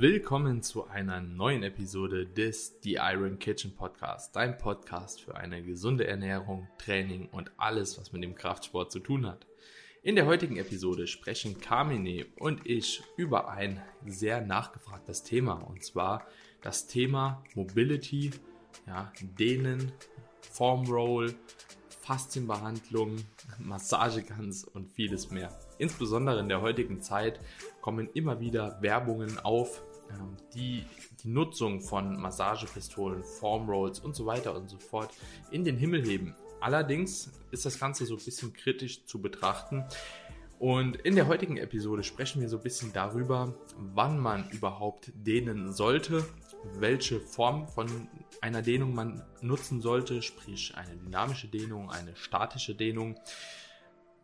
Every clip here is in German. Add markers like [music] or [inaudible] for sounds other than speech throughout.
Willkommen zu einer neuen Episode des The Iron Kitchen Podcast, dein Podcast für eine gesunde Ernährung, Training und alles, was mit dem Kraftsport zu tun hat. In der heutigen Episode sprechen Carmine und ich über ein sehr nachgefragtes Thema und zwar das Thema Mobility, ja, Dehnen, Form Roll, Faszienbehandlung, Massageguns und vieles mehr. Insbesondere in der heutigen Zeit kommen immer wieder Werbungen auf, die die Nutzung von Massagepistolen, Form Rolls und so weiter und so fort in den Himmel heben. Allerdings ist das Ganze so ein bisschen kritisch zu betrachten. Und in der heutigen Episode sprechen wir so ein bisschen darüber, wann man überhaupt dehnen sollte, welche Form von einer Dehnung man nutzen sollte, sprich eine dynamische Dehnung, eine statische Dehnung,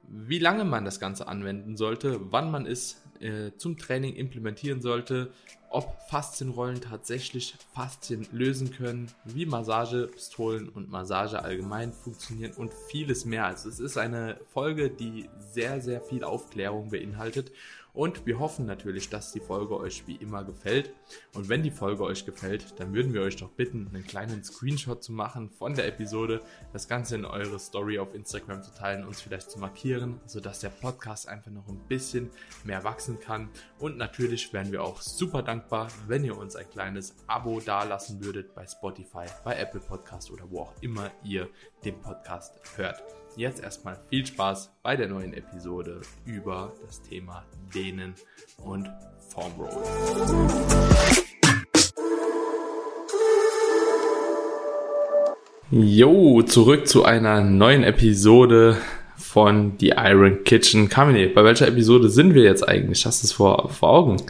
wie lange man das Ganze anwenden sollte, wann man es äh, zum Training implementieren sollte, ob Faszienrollen tatsächlich Faszien lösen können, wie Massagepistolen und Massage allgemein funktionieren und vieles mehr. Also es ist eine Folge, die sehr, sehr viel Aufklärung beinhaltet und wir hoffen natürlich, dass die Folge euch wie immer gefällt. Und wenn die Folge euch gefällt, dann würden wir euch doch bitten, einen kleinen Screenshot zu machen von der Episode, das Ganze in eure Story auf Instagram zu teilen, uns vielleicht zu markieren, sodass der Podcast einfach noch ein bisschen mehr wachsen kann. Und natürlich wären wir auch super dankbar, wenn ihr uns ein kleines Abo dalassen würdet bei Spotify, bei Apple Podcast oder wo auch immer ihr den Podcast hört jetzt erstmal viel Spaß bei der neuen Episode über das Thema Dehnen und Form Roll. Jo, zurück zu einer neuen Episode von The Iron Kitchen. Kamine, bei welcher Episode sind wir jetzt eigentlich? Hast du es vor, vor Augen?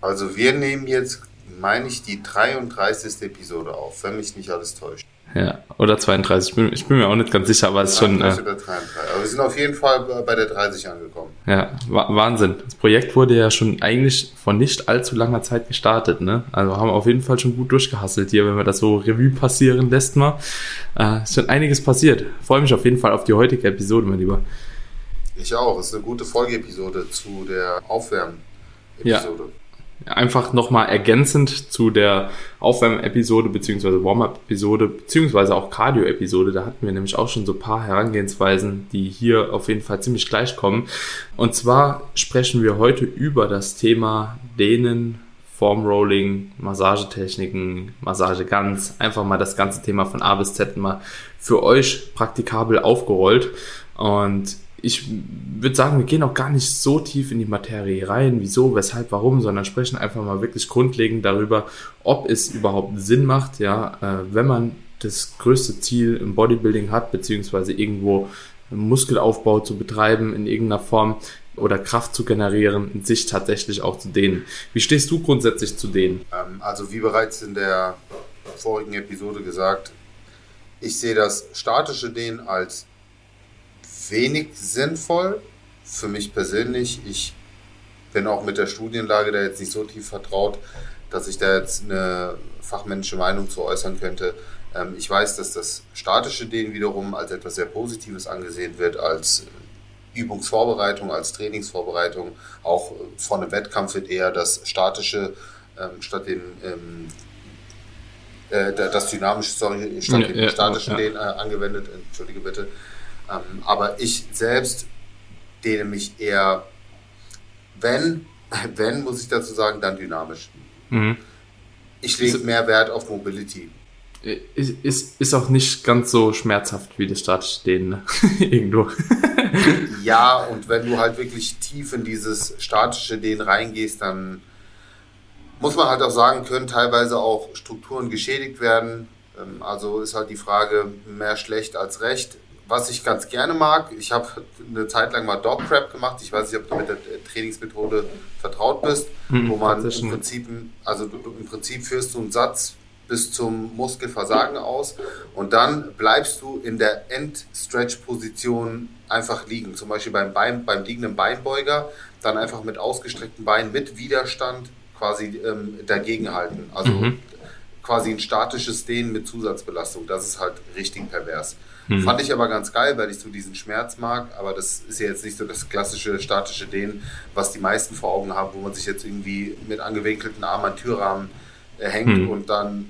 Also wir nehmen jetzt, meine ich, die 33. Episode auf, wenn mich nicht alles täuscht. Ja, oder 32. Ich bin, ich bin mir auch nicht ganz sicher, aber es ist schon. Äh, oder 33. Aber wir sind auf jeden Fall bei der 30 angekommen. Ja, Wahnsinn. Das Projekt wurde ja schon eigentlich vor nicht allzu langer Zeit gestartet, ne? Also haben wir auf jeden Fall schon gut durchgehasselt hier, wenn man das so Revue passieren lässt mal. Äh, ist schon einiges passiert. Freue mich auf jeden Fall auf die heutige Episode, mein Lieber. Ich auch. Es ist eine gute Folgeepisode zu der Aufwärmen-Episode. Ja einfach nochmal ergänzend zu der Aufwärm-Episode beziehungsweise Warm-Up-Episode beziehungsweise auch Cardio-Episode. Da hatten wir nämlich auch schon so ein paar Herangehensweisen, die hier auf jeden Fall ziemlich gleich kommen. Und zwar sprechen wir heute über das Thema Dehnen, Formrolling, Massagetechniken, Massageguns. Einfach mal das ganze Thema von A bis Z mal für euch praktikabel aufgerollt. Und ich würde sagen, wir gehen auch gar nicht so tief in die Materie rein, wieso, weshalb, warum, sondern sprechen einfach mal wirklich grundlegend darüber, ob es überhaupt Sinn macht, ja, äh, wenn man das größte Ziel im Bodybuilding hat, beziehungsweise irgendwo Muskelaufbau zu betreiben in irgendeiner Form oder Kraft zu generieren, sich tatsächlich auch zu dehnen. Wie stehst du grundsätzlich zu dehnen? Ähm, also wie bereits in der vorigen Episode gesagt, ich sehe das statische Dehnen als wenig sinnvoll für mich persönlich. Ich bin auch mit der Studienlage da jetzt nicht so tief vertraut, dass ich da jetzt eine fachmännische Meinung zu äußern könnte. Ähm, ich weiß, dass das statische Dehnen wiederum als etwas sehr Positives angesehen wird, als Übungsvorbereitung, als Trainingsvorbereitung. Auch vor einem Wettkampf wird eher das statische ähm, statt dem ähm, äh, das dynamische, sorry, statt ja, dem statischen ja, ja. Dehnen äh, angewendet. Entschuldige bitte. Ähm, aber ich selbst dehne mich eher, wenn, [laughs] wenn, muss ich dazu sagen, dann dynamisch. Mhm. Ich lege mehr Wert auf Mobility. Ist, ist, ist auch nicht ganz so schmerzhaft wie das statische Dehnen, ne? [laughs] irgendwo. [laughs] ja, und wenn du halt wirklich tief in dieses statische Dehnen reingehst, dann muss man halt auch sagen, können teilweise auch Strukturen geschädigt werden. Ähm, also ist halt die Frage, mehr schlecht als recht was ich ganz gerne mag, ich habe eine Zeit lang mal Dog Crap gemacht. Ich weiß nicht, ob du mit der Trainingsmethode vertraut bist, mhm, wo man im Prinzip, also im Prinzip führst du einen Satz bis zum Muskelversagen aus und dann bleibst du in der End-Stretch-Position einfach liegen. Zum Beispiel beim, Bein, beim liegenden Beinbeuger, dann einfach mit ausgestreckten Beinen, mit Widerstand quasi ähm, dagegenhalten. Also mhm quasi ein statisches Dehnen mit Zusatzbelastung. Das ist halt richtig pervers. Hm. Fand ich aber ganz geil, weil ich so diesen Schmerz mag, aber das ist ja jetzt nicht so das klassische statische Dehnen, was die meisten vor Augen haben, wo man sich jetzt irgendwie mit angewinkelten Armen an Türrahmen äh, hängt hm. und dann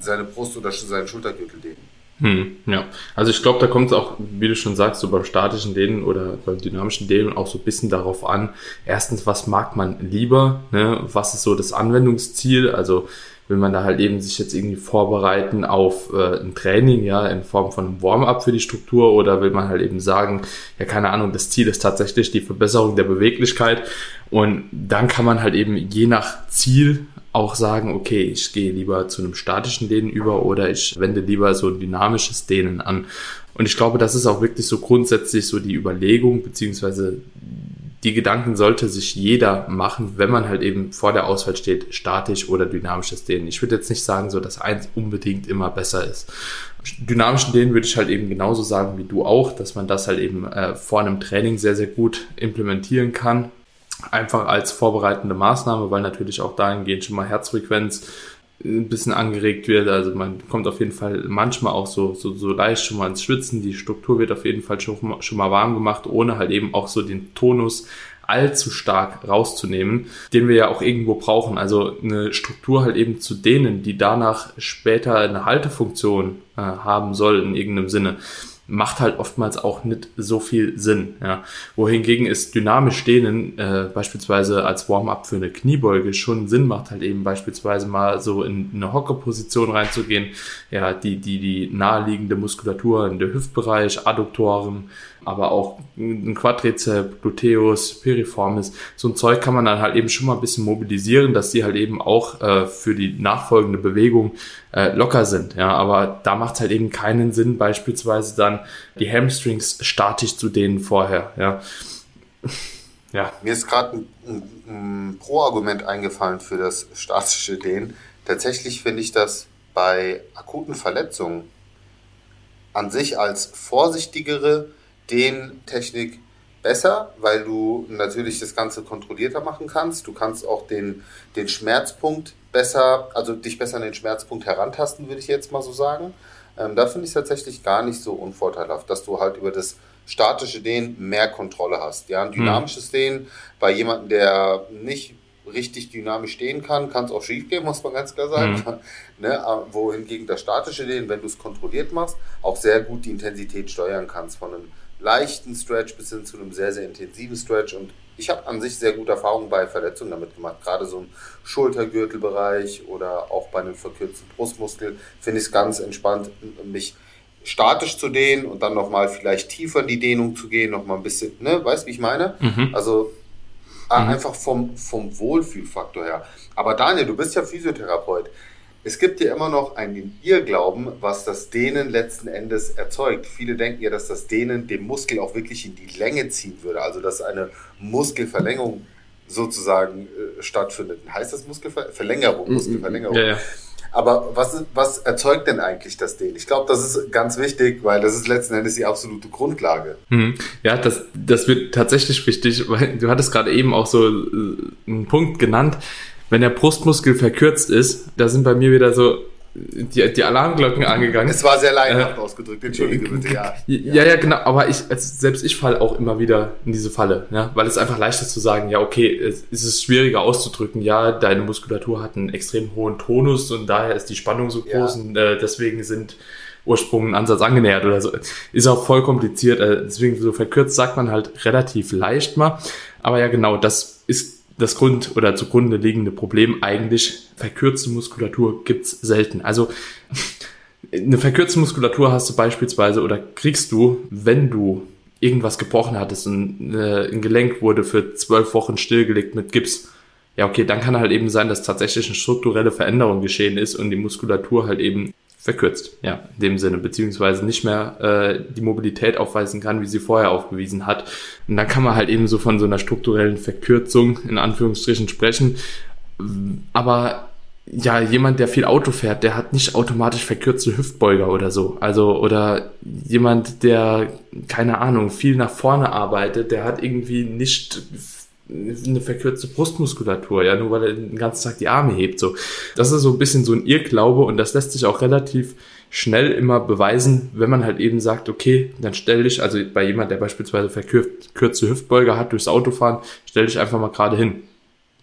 seine Brust oder seinen Schultergürtel dehnt. Hm, ja, also ich glaube, da kommt es auch, wie du schon sagst, so beim statischen Dehnen oder beim dynamischen Dehnen auch so ein bisschen darauf an. Erstens, was mag man lieber? Ne? Was ist so das Anwendungsziel? Also will man da halt eben sich jetzt irgendwie vorbereiten auf äh, ein Training, ja, in Form von einem Warm-up für die Struktur oder will man halt eben sagen, ja, keine Ahnung, das Ziel ist tatsächlich die Verbesserung der Beweglichkeit und dann kann man halt eben je nach Ziel auch sagen, okay, ich gehe lieber zu einem statischen Dehnen über oder ich wende lieber so ein dynamisches Dehnen an. Und ich glaube, das ist auch wirklich so grundsätzlich so die Überlegung, beziehungsweise die Gedanken sollte sich jeder machen, wenn man halt eben vor der Auswahl steht, statisch oder dynamisches Dehnen. Ich würde jetzt nicht sagen, so dass eins unbedingt immer besser ist. Dynamischen Dehnen würde ich halt eben genauso sagen wie du auch, dass man das halt eben äh, vor einem Training sehr, sehr gut implementieren kann. Einfach als vorbereitende Maßnahme, weil natürlich auch dahingehend schon mal Herzfrequenz ein bisschen angeregt wird. Also man kommt auf jeden Fall manchmal auch so, so, so leicht schon mal ins Schwitzen. Die Struktur wird auf jeden Fall schon, schon mal warm gemacht, ohne halt eben auch so den Tonus allzu stark rauszunehmen, den wir ja auch irgendwo brauchen. Also eine Struktur halt eben zu denen, die danach später eine Haltefunktion äh, haben soll in irgendeinem Sinne macht halt oftmals auch nicht so viel Sinn. Ja. Wohingegen ist dynamisch dehnen äh, beispielsweise als Warm-up für eine Kniebeuge schon Sinn macht, halt eben beispielsweise mal so in eine Hockerposition reinzugehen, ja, die, die, die naheliegende Muskulatur in der Hüftbereich, Adduktoren, aber auch ein Quadrizep, Gluteus, Piriformis, so ein Zeug kann man dann halt eben schon mal ein bisschen mobilisieren, dass die halt eben auch äh, für die nachfolgende Bewegung äh, locker sind. Ja, aber da macht es halt eben keinen Sinn, beispielsweise dann die Hamstrings statisch zu dehnen vorher. Ja. [laughs] ja. Mir ist gerade ein, ein, ein Pro-Argument eingefallen für das statische Dehnen. Tatsächlich finde ich das bei akuten Verletzungen an sich als vorsichtigere Dehntechnik besser, weil du natürlich das Ganze kontrollierter machen kannst. Du kannst auch den, den Schmerzpunkt besser, also dich besser an den Schmerzpunkt herantasten, würde ich jetzt mal so sagen. Ähm, da finde ich es tatsächlich gar nicht so unvorteilhaft, dass du halt über das statische Dehnen mehr Kontrolle hast. Ja, ein mhm. dynamisches Dehnen bei jemandem, der nicht richtig dynamisch stehen kann, kann es auch schief gehen, muss man ganz klar sagen. Mhm. [laughs] ne, wohingegen das statische Dehnen, wenn du es kontrolliert machst, auch sehr gut die Intensität steuern kannst von einem leichten Stretch bis hin zu einem sehr, sehr intensiven Stretch. Und ich habe an sich sehr gute Erfahrungen bei Verletzungen damit gemacht. Gerade so im Schultergürtelbereich oder auch bei einem verkürzten Brustmuskel finde ich es ganz entspannt, mich statisch zu dehnen und dann nochmal vielleicht tiefer in die Dehnung zu gehen, nochmal ein bisschen, ne, weißt wie ich meine? Mhm. Also mhm. einfach vom, vom Wohlfühlfaktor her. Aber Daniel, du bist ja Physiotherapeut es gibt ja immer noch einen Irrglauben, was das Dehnen letzten Endes erzeugt. Viele denken ja, dass das Dehnen den Muskel auch wirklich in die Länge ziehen würde, also dass eine Muskelverlängerung sozusagen äh, stattfindet. Heißt das Muskelverlängerung? Mhm. Muskelverlängerung. Ja, ja. Aber was, was erzeugt denn eigentlich das Dehnen? Ich glaube, das ist ganz wichtig, weil das ist letzten Endes die absolute Grundlage. Mhm. Ja, das, das wird tatsächlich wichtig, weil du hattest gerade eben auch so äh, einen Punkt genannt wenn der Brustmuskel verkürzt ist, da sind bei mir wieder so die, die Alarmglocken angegangen. Es war sehr laienhaft äh, ausgedrückt, entschuldige bitte, ja. Ja, ja, genau, aber ich, also selbst ich falle auch immer wieder in diese Falle, ja, weil es einfach leichter zu sagen, ja, okay, es ist schwieriger auszudrücken, ja, deine Muskulatur hat einen extrem hohen Tonus und daher ist die Spannung so groß ja. und äh, deswegen sind Ursprung einen Ansatz angenähert oder so. Ist auch voll kompliziert, äh, deswegen so verkürzt sagt man halt relativ leicht mal, aber ja, genau, das ist das Grund oder zugrunde liegende Problem eigentlich verkürzte Muskulatur gibt's selten. Also [laughs] eine verkürzte Muskulatur hast du beispielsweise oder kriegst du, wenn du irgendwas gebrochen hattest und äh, ein Gelenk wurde für zwölf Wochen stillgelegt mit Gips. Ja, okay, dann kann halt eben sein, dass tatsächlich eine strukturelle Veränderung geschehen ist und die Muskulatur halt eben verkürzt, ja, in dem Sinne, beziehungsweise nicht mehr äh, die Mobilität aufweisen kann, wie sie vorher aufgewiesen hat. Und dann kann man halt eben so von so einer strukturellen Verkürzung in Anführungsstrichen sprechen. Aber ja, jemand, der viel Auto fährt, der hat nicht automatisch verkürzte Hüftbeuger oder so. Also, oder jemand, der, keine Ahnung, viel nach vorne arbeitet, der hat irgendwie nicht eine verkürzte Brustmuskulatur, ja, nur weil er den ganzen Tag die Arme hebt, so. Das ist so ein bisschen so ein Irrglaube und das lässt sich auch relativ schnell immer beweisen, wenn man halt eben sagt, okay, dann stell dich, also bei jemand, der beispielsweise verkürzte Hüftbeuger hat durchs Autofahren, stell dich einfach mal gerade hin.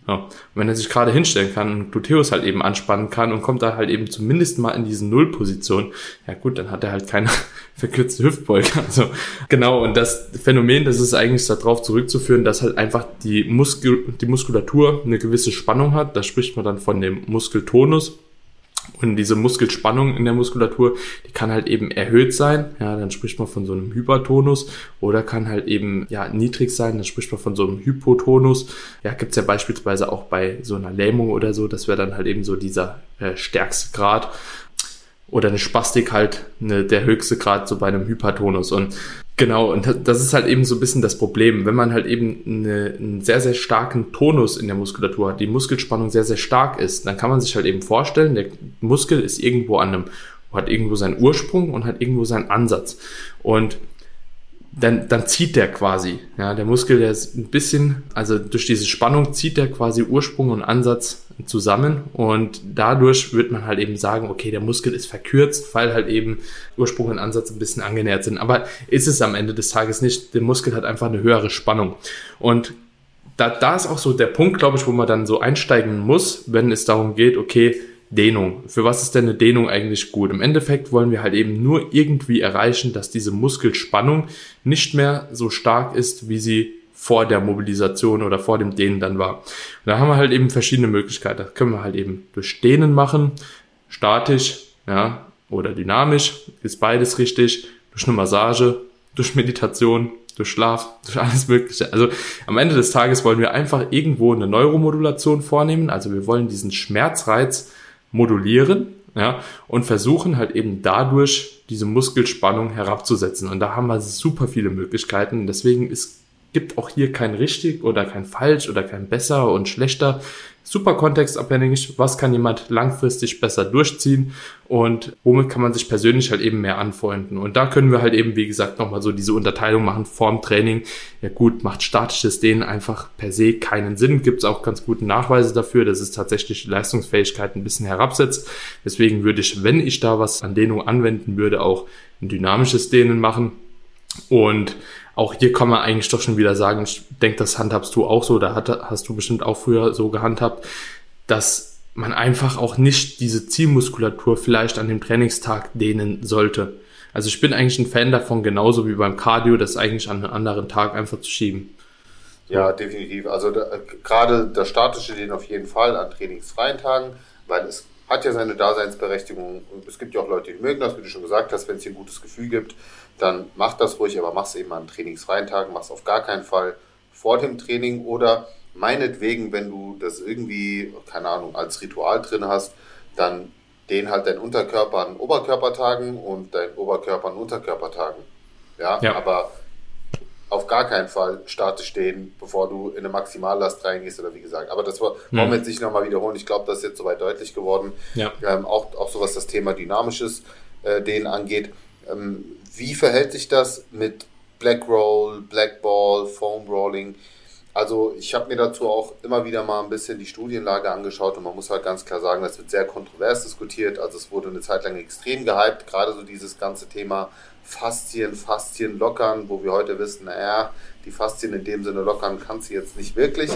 Ja. Und wenn er sich gerade hinstellen kann und Gluteus halt eben anspannen kann und kommt da halt eben zumindest mal in diese Nullposition, ja gut, dann hat er halt keine [laughs] verkürzte Hüftbeuge. [laughs] Also genau, und das Phänomen, das ist eigentlich darauf zurückzuführen, dass halt einfach die, Muskel, die Muskulatur eine gewisse Spannung hat. Da spricht man dann von dem Muskeltonus. Und diese Muskelspannung in der Muskulatur, die kann halt eben erhöht sein, ja, dann spricht man von so einem Hypertonus. Oder kann halt eben ja niedrig sein, dann spricht man von so einem Hypotonus. Ja, gibt's ja beispielsweise auch bei so einer Lähmung oder so, das wäre dann halt eben so dieser äh, stärkste Grad. Oder eine Spastik halt eine, der höchste Grad so bei einem Hypertonus. Und Genau, und das ist halt eben so ein bisschen das Problem. Wenn man halt eben eine, einen sehr, sehr starken Tonus in der Muskulatur hat, die Muskelspannung sehr, sehr stark ist, dann kann man sich halt eben vorstellen, der Muskel ist irgendwo an einem, hat irgendwo seinen Ursprung und hat irgendwo seinen Ansatz. Und dann, dann zieht der quasi. Ja, der Muskel, der ist ein bisschen, also durch diese Spannung zieht der quasi Ursprung und Ansatz zusammen und dadurch wird man halt eben sagen, okay, der Muskel ist verkürzt, weil halt eben Ursprung und Ansatz ein bisschen angenähert sind. Aber ist es am Ende des Tages nicht. Der Muskel hat einfach eine höhere Spannung. Und da, da ist auch so der Punkt, glaube ich, wo man dann so einsteigen muss, wenn es darum geht, okay, Dehnung. Für was ist denn eine Dehnung eigentlich gut? Im Endeffekt wollen wir halt eben nur irgendwie erreichen, dass diese Muskelspannung nicht mehr so stark ist, wie sie vor der Mobilisation oder vor dem Dehnen dann war. Und da haben wir halt eben verschiedene Möglichkeiten. Das können wir halt eben durch Dehnen machen, statisch, ja, oder dynamisch, ist beides richtig, durch eine Massage, durch Meditation, durch Schlaf, durch alles Mögliche. Also am Ende des Tages wollen wir einfach irgendwo eine Neuromodulation vornehmen. Also wir wollen diesen Schmerzreiz modulieren, ja, und versuchen halt eben dadurch diese Muskelspannung herabzusetzen. Und da haben wir super viele Möglichkeiten. Deswegen ist, gibt auch hier kein richtig oder kein falsch oder kein besser und schlechter super kontextabhängig, was kann jemand langfristig besser durchziehen und womit kann man sich persönlich halt eben mehr anfreunden. Und da können wir halt eben, wie gesagt, nochmal so diese Unterteilung machen, Form, Training. Ja gut, macht statisches Dehnen einfach per se keinen Sinn. Gibt es auch ganz gute Nachweise dafür, dass es tatsächlich die Leistungsfähigkeit ein bisschen herabsetzt. Deswegen würde ich, wenn ich da was an Dehnung anwenden würde, auch ein dynamisches Dehnen machen. Und auch hier kann man eigentlich doch schon wieder sagen, ich denke, das handhabst du auch so, da hast du bestimmt auch früher so gehandhabt, dass man einfach auch nicht diese Zielmuskulatur vielleicht an dem Trainingstag dehnen sollte. Also ich bin eigentlich ein Fan davon, genauso wie beim Cardio, das eigentlich an einen anderen Tag einfach zu schieben. Ja, definitiv. Also da, gerade das statische Dehnen auf jeden Fall an trainingsfreien Tagen, weil es hat ja seine Daseinsberechtigung. Und es gibt ja auch Leute, die mögen das, wie du schon gesagt hast, wenn es dir ein gutes Gefühl gibt dann mach das ruhig, aber mach es eben an trainingsfreien Tagen, mach es auf gar keinen Fall vor dem Training oder meinetwegen, wenn du das irgendwie, keine Ahnung, als Ritual drin hast, dann den halt dein Unterkörper an Oberkörpertagen und dein Oberkörper an Unterkörpertagen. Ja, ja. aber auf gar keinen Fall statisch stehen, bevor du in eine Maximallast reingehst oder wie gesagt. Aber das wollen wir hm. jetzt nicht nochmal wiederholen. Ich glaube, das ist jetzt soweit deutlich geworden. Ja. Ähm, auch, auch so was das Thema Dynamisches äh, denen angeht. Ähm, wie verhält sich das mit Black Roll, Black Ball, Foam Rolling? Also ich habe mir dazu auch immer wieder mal ein bisschen die Studienlage angeschaut und man muss halt ganz klar sagen, das wird sehr kontrovers diskutiert. Also es wurde eine Zeit lang extrem gehypt, gerade so dieses ganze Thema Faszien, Faszien lockern, wo wir heute wissen, naja, die Faszien in dem Sinne lockern kann sie jetzt nicht wirklich.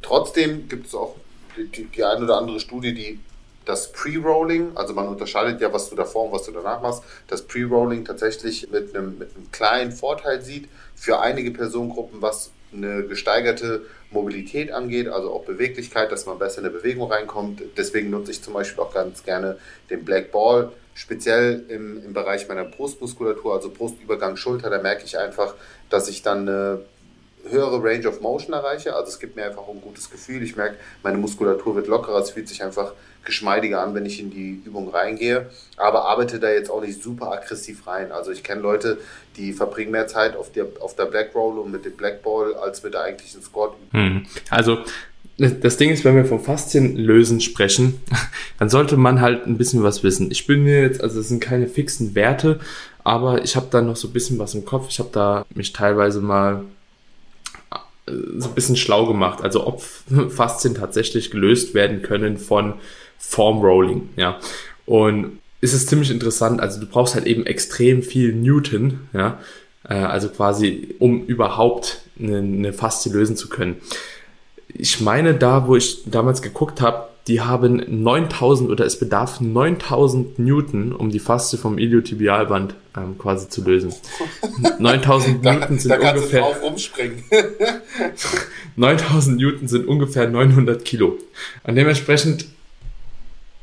Trotzdem gibt es auch die, die eine oder andere Studie, die das Pre-Rolling, also man unterscheidet ja, was du davor und was du danach machst, das Pre-Rolling tatsächlich mit einem, mit einem kleinen Vorteil sieht für einige Personengruppen, was eine gesteigerte Mobilität angeht, also auch Beweglichkeit, dass man besser in eine Bewegung reinkommt. Deswegen nutze ich zum Beispiel auch ganz gerne den Black Ball, speziell im, im Bereich meiner Brustmuskulatur, also Brustübergang, Schulter. Da merke ich einfach, dass ich dann eine höhere Range of Motion erreiche. Also es gibt mir einfach ein gutes Gefühl. Ich merke, meine Muskulatur wird lockerer, es fühlt sich einfach geschmeidiger an, wenn ich in die Übung reingehe. Aber arbeite da jetzt auch nicht super aggressiv rein. Also ich kenne Leute, die verbringen mehr Zeit auf der, auf der Black Roll und mit dem Black Ball als mit der eigentlichen Squat. Hm. Also das Ding ist, wenn wir vom Faszienlösen sprechen, [laughs] dann sollte man halt ein bisschen was wissen. Ich bin mir jetzt, also es sind keine fixen Werte, aber ich habe da noch so ein bisschen was im Kopf. Ich habe da mich teilweise mal so ein bisschen schlau gemacht. Also ob [laughs] Faszien tatsächlich gelöst werden können von Form Rolling, ja. Und ist es ziemlich interessant. Also du brauchst halt eben extrem viel Newton, ja. Äh, also quasi, um überhaupt eine, eine Faszie lösen zu können. Ich meine, da, wo ich damals geguckt habe, die haben 9000 oder es bedarf 9000 Newton, um die Faszie vom Iliotibialband ähm, quasi zu lösen. [laughs] 9000 Newton sind da ungefähr. Du umspringen. 9000 Newton sind ungefähr 900 Kilo. Und dementsprechend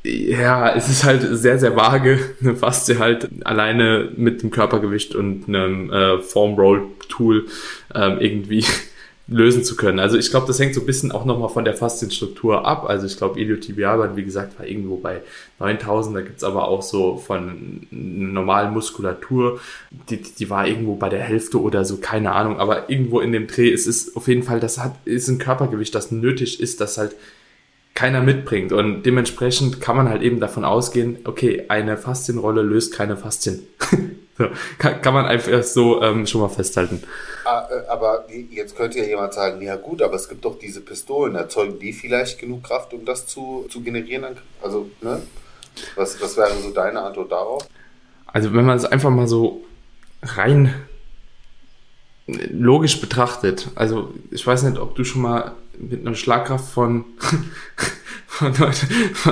ja, es ist halt sehr, sehr vage. [laughs] Eine Faszie halt alleine mit dem Körpergewicht und einem äh, Form Roll Tool ähm, irgendwie [laughs] lösen zu können. Also ich glaube, das hängt so ein bisschen auch nochmal von der Faszienstruktur ab. Also ich glaube, Iliotibialband, wie gesagt, war irgendwo bei 9000. Da gibt's aber auch so von normalen Muskulatur, die, die war irgendwo bei der Hälfte oder so, keine Ahnung. Aber irgendwo in dem Dreh ist es auf jeden Fall, das hat, ist ein Körpergewicht, das nötig ist, das halt keiner mitbringt. Und dementsprechend kann man halt eben davon ausgehen, okay, eine Faszienrolle löst keine Faszien. [laughs] kann, kann man einfach so ähm, schon mal festhalten. Ah, äh, aber jetzt könnte ja jemand sagen, ja gut, aber es gibt doch diese Pistolen, erzeugen die vielleicht genug Kraft, um das zu, zu generieren? Also, ne? Was, was wäre so deine Antwort darauf? Also, wenn man es einfach mal so rein logisch betrachtet, also ich weiß nicht, ob du schon mal mit einer Schlagkraft von, [laughs] von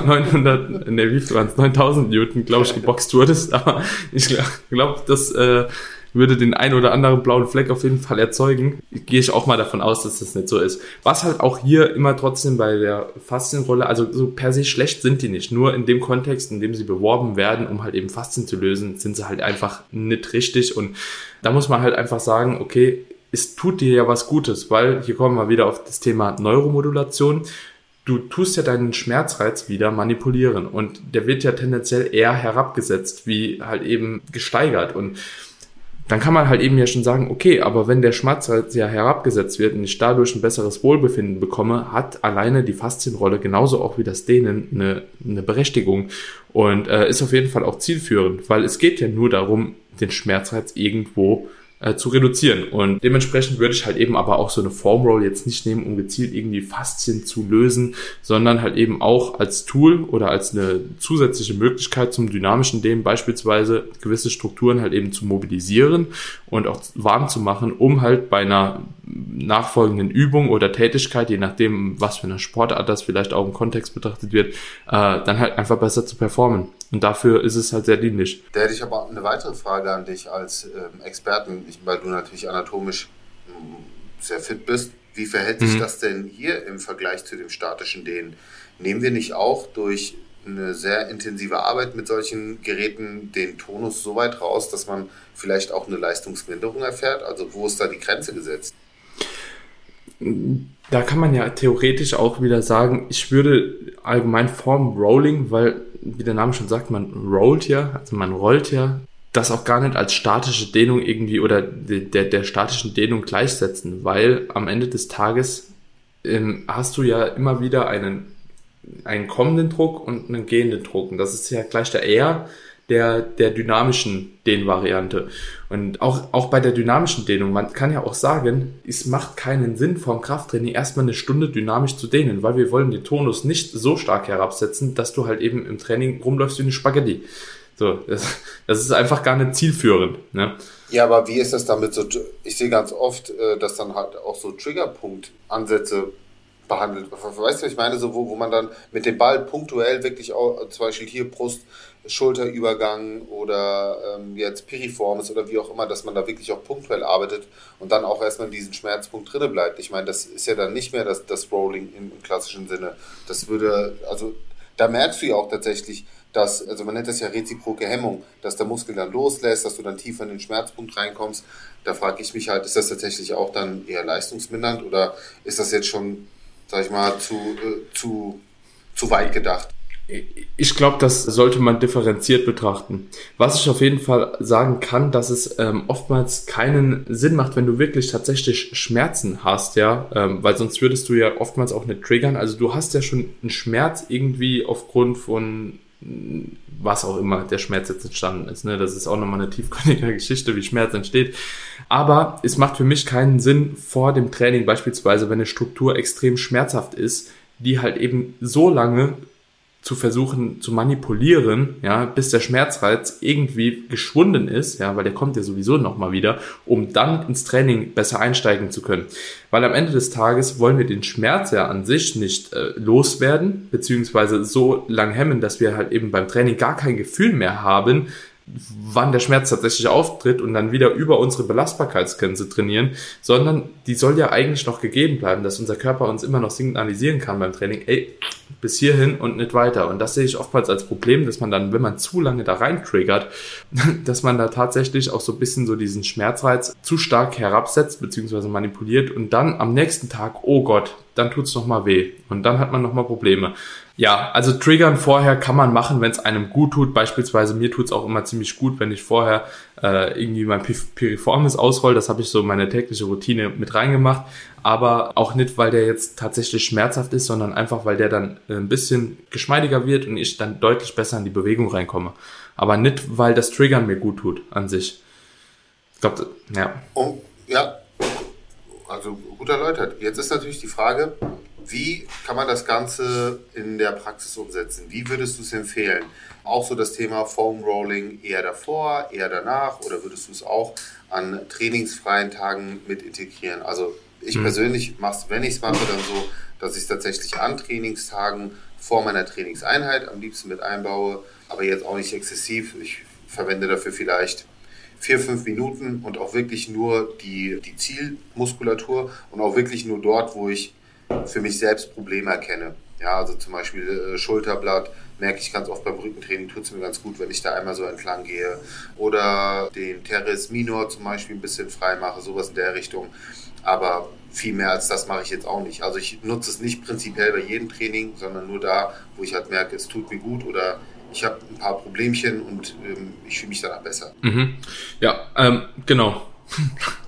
900, ne, wie viel waren es, 9000 Newton, glaube ich, geboxt wurdest, aber ich glaube, das äh, würde den ein oder anderen blauen Fleck auf jeden Fall erzeugen. Gehe ich auch mal davon aus, dass das nicht so ist. Was halt auch hier immer trotzdem bei der Faszienrolle, also so per se schlecht sind die nicht. Nur in dem Kontext, in dem sie beworben werden, um halt eben Faszien zu lösen, sind sie halt einfach nicht richtig. Und da muss man halt einfach sagen, okay, es tut dir ja was Gutes, weil hier kommen wir wieder auf das Thema Neuromodulation. Du tust ja deinen Schmerzreiz wieder manipulieren und der wird ja tendenziell eher herabgesetzt, wie halt eben gesteigert und dann kann man halt eben ja schon sagen, okay, aber wenn der Schmerzreiz ja herabgesetzt wird und ich dadurch ein besseres Wohlbefinden bekomme, hat alleine die Faszienrolle genauso auch wie das Dehnen eine, eine Berechtigung und äh, ist auf jeden Fall auch zielführend, weil es geht ja nur darum, den Schmerzreiz irgendwo äh, zu reduzieren. Und dementsprechend würde ich halt eben aber auch so eine Form Roll jetzt nicht nehmen, um gezielt irgendwie Faszien zu lösen, sondern halt eben auch als Tool oder als eine zusätzliche Möglichkeit zum dynamischen Dehnen beispielsweise gewisse Strukturen halt eben zu mobilisieren und auch warm zu machen, um halt bei einer nachfolgenden Übung oder Tätigkeit, je nachdem, was für eine Sportart das vielleicht auch im Kontext betrachtet wird, äh, dann halt einfach besser zu performen. Und dafür ist es halt sehr dienlich. Da hätte ich aber eine weitere Frage an dich als ähm, Experten, weil du natürlich anatomisch hm, sehr fit bist. Wie verhält sich mhm. das denn hier im Vergleich zu dem statischen Dehnen? Nehmen wir nicht auch durch eine sehr intensive Arbeit mit solchen Geräten den Tonus so weit raus, dass man vielleicht auch eine Leistungsminderung erfährt? Also wo ist da die Grenze gesetzt? Da kann man ja theoretisch auch wieder sagen, ich würde allgemein Form Rolling, weil, wie der Name schon sagt, man rollt ja, also man rollt ja, das auch gar nicht als statische Dehnung irgendwie oder der, der statischen Dehnung gleichsetzen, weil am Ende des Tages ähm, hast du ja immer wieder einen, einen kommenden Druck und einen gehenden Druck. Und das ist ja gleich der R der, der dynamischen Dehnvariante. Und auch, auch bei der dynamischen Dehnung, man kann ja auch sagen, es macht keinen Sinn, vom Krafttraining erstmal eine Stunde dynamisch zu dehnen, weil wir wollen den Tonus nicht so stark herabsetzen, dass du halt eben im Training rumläufst wie eine Spaghetti. So, das, das ist einfach gar nicht zielführend. Ne? Ja, aber wie ist das damit so? Ich sehe ganz oft, äh, dass dann halt auch so Triggerpunkt-Ansätze behandelt. Weißt du, ich meine? So, wo, wo man dann mit dem Ball punktuell wirklich auch, zum Beispiel hier Brust, Schulterübergang oder ähm, jetzt Piriformis oder wie auch immer, dass man da wirklich auch punktuell arbeitet und dann auch erstmal in diesem Schmerzpunkt drinne bleibt. Ich meine, das ist ja dann nicht mehr das, das Rolling im, im klassischen Sinne. Das würde, also da merkst du ja auch tatsächlich, dass, also man nennt das ja reziproke Hemmung, dass der Muskel dann loslässt, dass du dann tiefer in den Schmerzpunkt reinkommst. Da frage ich mich halt, ist das tatsächlich auch dann eher leistungsmindernd oder ist das jetzt schon, sag ich mal, zu, äh, zu, zu weit gedacht? Ich glaube, das sollte man differenziert betrachten. Was ich auf jeden Fall sagen kann, dass es ähm, oftmals keinen Sinn macht, wenn du wirklich tatsächlich Schmerzen hast, ja, ähm, weil sonst würdest du ja oftmals auch nicht triggern. Also du hast ja schon einen Schmerz irgendwie aufgrund von was auch immer der Schmerz jetzt entstanden ist. Ne? Das ist auch nochmal eine tiefgründige [laughs] Geschichte, wie Schmerz entsteht. Aber es macht für mich keinen Sinn vor dem Training beispielsweise, wenn eine Struktur extrem schmerzhaft ist, die halt eben so lange zu versuchen zu manipulieren, ja, bis der Schmerzreiz irgendwie geschwunden ist, ja, weil der kommt ja sowieso nochmal wieder, um dann ins Training besser einsteigen zu können. Weil am Ende des Tages wollen wir den Schmerz ja an sich nicht äh, loswerden, beziehungsweise so lang hemmen, dass wir halt eben beim Training gar kein Gefühl mehr haben, wann der Schmerz tatsächlich auftritt und dann wieder über unsere Belastbarkeitsgrenze trainieren, sondern die soll ja eigentlich noch gegeben bleiben, dass unser Körper uns immer noch signalisieren kann beim Training, ey, bis hierhin und nicht weiter. Und das sehe ich oftmals als Problem, dass man dann, wenn man zu lange da rein triggert, [laughs] dass man da tatsächlich auch so ein bisschen so diesen Schmerzreiz zu stark herabsetzt bzw. manipuliert und dann am nächsten Tag, oh Gott, dann tut's noch mal weh und dann hat man noch mal Probleme. Ja, also triggern vorher kann man machen, wenn es einem gut tut. Beispielsweise mir tut's auch immer ziemlich gut, wenn ich vorher äh, irgendwie mein Piriformis ausroll. Das habe ich so meine tägliche Routine mit reingemacht. Aber auch nicht, weil der jetzt tatsächlich schmerzhaft ist, sondern einfach, weil der dann ein bisschen geschmeidiger wird und ich dann deutlich besser in die Bewegung reinkomme. Aber nicht, weil das Triggern mir gut tut an sich. Ich glaube, ja. Oh, ja, also gut erläutert. Jetzt ist natürlich die Frage, wie kann man das Ganze in der Praxis umsetzen? Wie würdest du es empfehlen? Auch so das Thema Foam Rolling eher davor, eher danach oder würdest du es auch an trainingsfreien Tagen mit integrieren? Also ich mhm. persönlich mache es, wenn ich es mache, dann so, dass ich es tatsächlich an Trainingstagen vor meiner Trainingseinheit am liebsten mit einbaue, aber jetzt auch nicht exzessiv. Ich verwende dafür vielleicht vier, fünf Minuten und auch wirklich nur die, die Zielmuskulatur und auch wirklich nur dort, wo ich für mich selbst Probleme erkenne. Ja, also zum Beispiel äh, Schulterblatt, merke ich ganz oft beim Rückentraining, tut es mir ganz gut, wenn ich da einmal so entlang gehe. Oder den Teres Minor zum Beispiel ein bisschen frei mache, sowas in der Richtung. Aber viel mehr als das mache ich jetzt auch nicht. Also ich nutze es nicht prinzipiell bei jedem Training, sondern nur da, wo ich halt merke, es tut mir gut oder ich habe ein paar Problemchen und ähm, ich fühle mich danach besser. Mhm. Ja, ähm, genau. [laughs]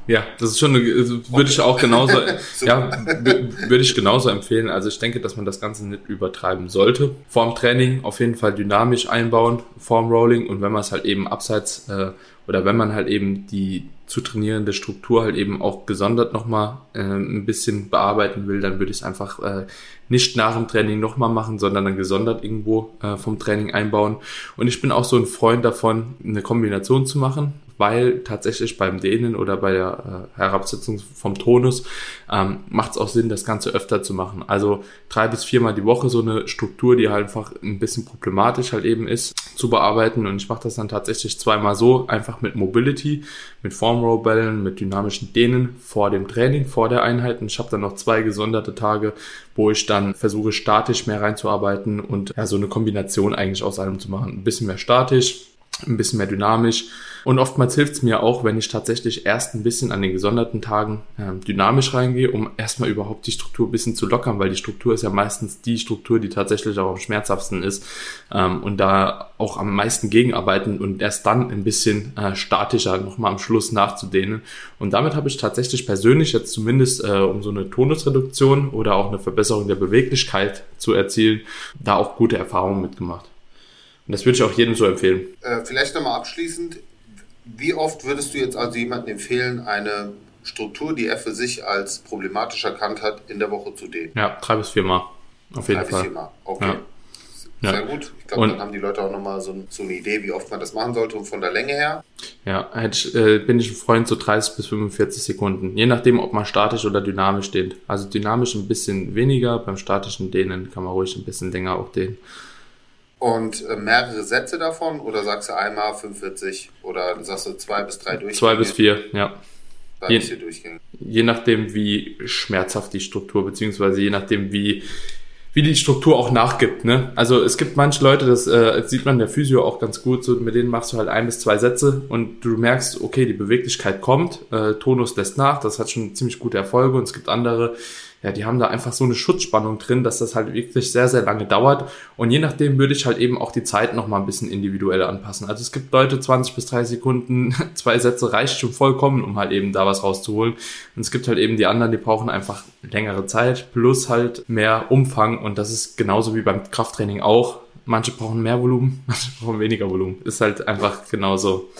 Ja, das ist schon, eine, also würde ich auch genauso, [laughs] ja, würde ich genauso empfehlen. Also ich denke, dass man das Ganze nicht übertreiben sollte. Vorm Training auf jeden Fall dynamisch einbauen, vorm Rolling und wenn man es halt eben abseits äh, oder wenn man halt eben die zu trainierende Struktur halt eben auch gesondert nochmal äh, ein bisschen bearbeiten will, dann würde ich es einfach äh, nicht nach dem Training nochmal machen, sondern dann gesondert irgendwo äh, vom Training einbauen. Und ich bin auch so ein Freund davon, eine Kombination zu machen weil tatsächlich beim Dehnen oder bei der äh, Herabsetzung vom Tonus ähm, macht es auch Sinn, das Ganze öfter zu machen. Also drei bis viermal die Woche so eine Struktur, die halt einfach ein bisschen problematisch halt eben ist, zu bearbeiten. Und ich mache das dann tatsächlich zweimal so, einfach mit Mobility, mit Form Row Bällen, mit dynamischen Dehnen vor dem Training, vor der Einheit. Und ich habe dann noch zwei gesonderte Tage, wo ich dann versuche, statisch mehr reinzuarbeiten und ja, so eine Kombination eigentlich aus allem zu machen. Ein bisschen mehr statisch, ein bisschen mehr dynamisch und oftmals hilft es mir auch, wenn ich tatsächlich erst ein bisschen an den gesonderten Tagen äh, dynamisch reingehe, um erstmal überhaupt die Struktur ein bisschen zu lockern, weil die Struktur ist ja meistens die Struktur, die tatsächlich auch am schmerzhaftesten ist ähm, und da auch am meisten gegenarbeiten und erst dann ein bisschen äh, statischer nochmal am Schluss nachzudehnen. Und damit habe ich tatsächlich persönlich jetzt zumindest, äh, um so eine Tonusreduktion oder auch eine Verbesserung der Beweglichkeit zu erzielen, da auch gute Erfahrungen mitgemacht. Und das würde ich auch jedem so empfehlen. Äh, vielleicht nochmal abschließend, wie oft würdest du jetzt also jemandem empfehlen, eine Struktur, die er für sich als problematisch erkannt hat, in der Woche zu dehnen? Ja, drei bis viermal. Auf jeden drei Fall. Drei bis viermal, okay. Ja. Sehr ja. gut. Ich glaube, dann haben die Leute auch nochmal so, so eine Idee, wie oft man das machen sollte und von der Länge her. Ja, äh, bin ich ein Freund so 30 bis 45 Sekunden. Je nachdem, ob man statisch oder dynamisch dehnt. Also dynamisch ein bisschen weniger, beim statischen Dehnen kann man ruhig ein bisschen länger auch dehnen. Und äh, mehrere Sätze davon oder sagst du einmal 45 oder sagst du zwei bis drei Durchgänge? Zwei bis vier, ja. Je, je, nachdem, wie schmerzhaft die Struktur, beziehungsweise je nachdem, wie, wie die Struktur auch nachgibt. Ne? Also es gibt manche Leute, das äh, sieht man der Physio auch ganz gut, so mit denen machst du halt ein bis zwei Sätze und du merkst, okay, die Beweglichkeit kommt, äh, Tonus lässt nach, das hat schon ziemlich gute Erfolge und es gibt andere, ja, die haben da einfach so eine Schutzspannung drin, dass das halt wirklich sehr, sehr lange dauert. Und je nachdem würde ich halt eben auch die Zeit nochmal ein bisschen individuell anpassen. Also es gibt Leute, 20 bis 30 Sekunden, [laughs] zwei Sätze reicht schon vollkommen, um halt eben da was rauszuholen. Und es gibt halt eben die anderen, die brauchen einfach längere Zeit plus halt mehr Umfang. Und das ist genauso wie beim Krafttraining auch Manche brauchen mehr Volumen, [laughs] manche brauchen weniger Volumen. Ist halt einfach genauso.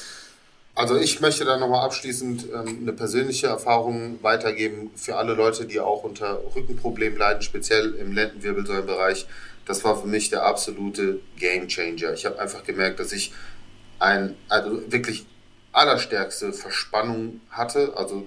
Also ich möchte da nochmal abschließend ähm, eine persönliche Erfahrung weitergeben für alle Leute, die auch unter Rückenproblemen leiden, speziell im Lendenwirbelsäulenbereich. Das war für mich der absolute Game Changer. Ich habe einfach gemerkt, dass ich ein, also wirklich allerstärkste Verspannung hatte. Also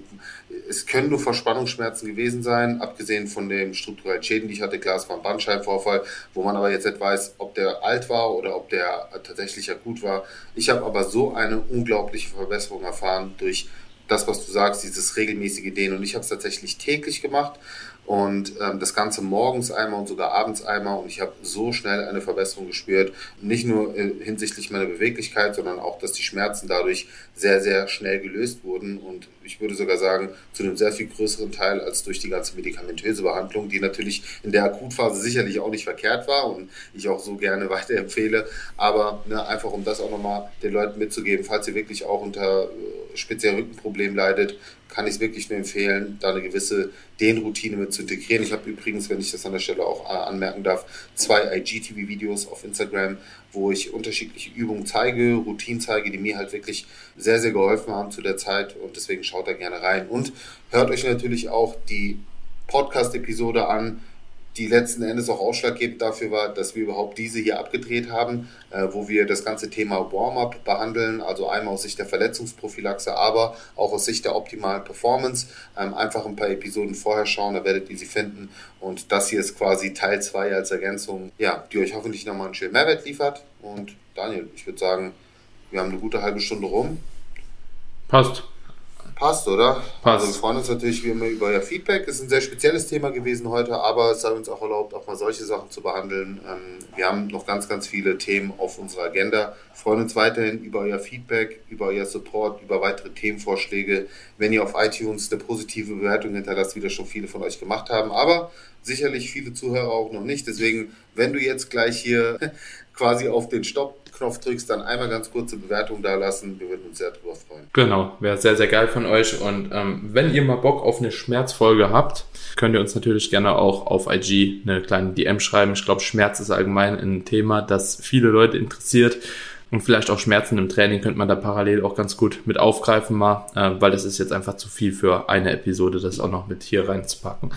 es können nur Verspannungsschmerzen gewesen sein, abgesehen von den strukturellen Schäden, die ich hatte. Klar, es war ein Bandscheibenvorfall, wo man aber jetzt nicht weiß, ob der alt war oder ob der tatsächlich akut war. Ich habe aber so eine unglaubliche Verbesserung erfahren durch das, was du sagst, dieses regelmäßige Dehnen. Und ich habe es tatsächlich täglich gemacht und ähm, das Ganze morgens einmal und sogar abends einmal und ich habe so schnell eine Verbesserung gespürt. Nicht nur äh, hinsichtlich meiner Beweglichkeit, sondern auch, dass die Schmerzen dadurch sehr, sehr schnell gelöst wurden und ich würde sogar sagen, zu einem sehr viel größeren Teil als durch die ganze medikamentöse Behandlung, die natürlich in der Akutphase sicherlich auch nicht verkehrt war und ich auch so gerne [laughs] weiterempfehle. Aber ne, einfach um das auch nochmal den Leuten mitzugeben, falls ihr wirklich auch unter speziellen Rückenproblemen leidet, kann ich es wirklich nur empfehlen, da eine gewisse Dehnroutine mit zu integrieren. Ich habe übrigens, wenn ich das an der Stelle auch äh, anmerken darf, zwei IGTV-Videos auf Instagram, wo ich unterschiedliche Übungen zeige, Routinen zeige, die mir halt wirklich sehr, sehr geholfen haben zu der Zeit und deswegen schaut da gerne rein. Und hört euch natürlich auch die Podcast-Episode an, die letzten Endes auch ausschlaggebend dafür war, dass wir überhaupt diese hier abgedreht haben, äh, wo wir das ganze Thema Warm-up behandeln, also einmal aus Sicht der Verletzungsprophylaxe, aber auch aus Sicht der optimalen Performance. Ähm, einfach ein paar Episoden vorher schauen, da werdet ihr sie finden. Und das hier ist quasi Teil 2 als Ergänzung, ja, die euch hoffentlich nochmal einen schönen Mehrwert liefert. Und Daniel, ich würde sagen, wir haben eine gute halbe Stunde rum. Passt. Passt, oder? Passt. Also wir freuen uns natürlich wie immer über euer Feedback. Es ist ein sehr spezielles Thema gewesen heute, aber es sei uns auch erlaubt, auch mal solche Sachen zu behandeln. Ähm, wir haben noch ganz, ganz viele Themen auf unserer Agenda. Wir freuen uns weiterhin über euer Feedback, über euer Support, über weitere Themenvorschläge. Wenn ihr auf iTunes eine positive Bewertung hinterlasst, wie das schon viele von euch gemacht haben, aber sicherlich viele Zuhörer auch noch nicht. Deswegen, wenn du jetzt gleich hier [laughs] quasi auf den Stopp Knopf drückst, dann einmal ganz kurze Bewertung da lassen. Wir würden uns sehr darüber freuen. Genau, wäre sehr, sehr geil von euch. Und ähm, wenn ihr mal Bock auf eine Schmerzfolge habt, könnt ihr uns natürlich gerne auch auf IG eine kleine DM schreiben. Ich glaube, Schmerz ist allgemein ein Thema, das viele Leute interessiert. Und vielleicht auch Schmerzen im Training könnte man da parallel auch ganz gut mit aufgreifen mal, äh, weil das ist jetzt einfach zu viel für eine Episode, das auch noch mit hier reinzupacken.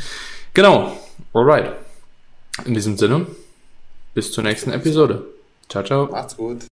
Genau, alright. In diesem Sinne, bis zur nächsten Episode. Ciao, ciao. Macht's gut.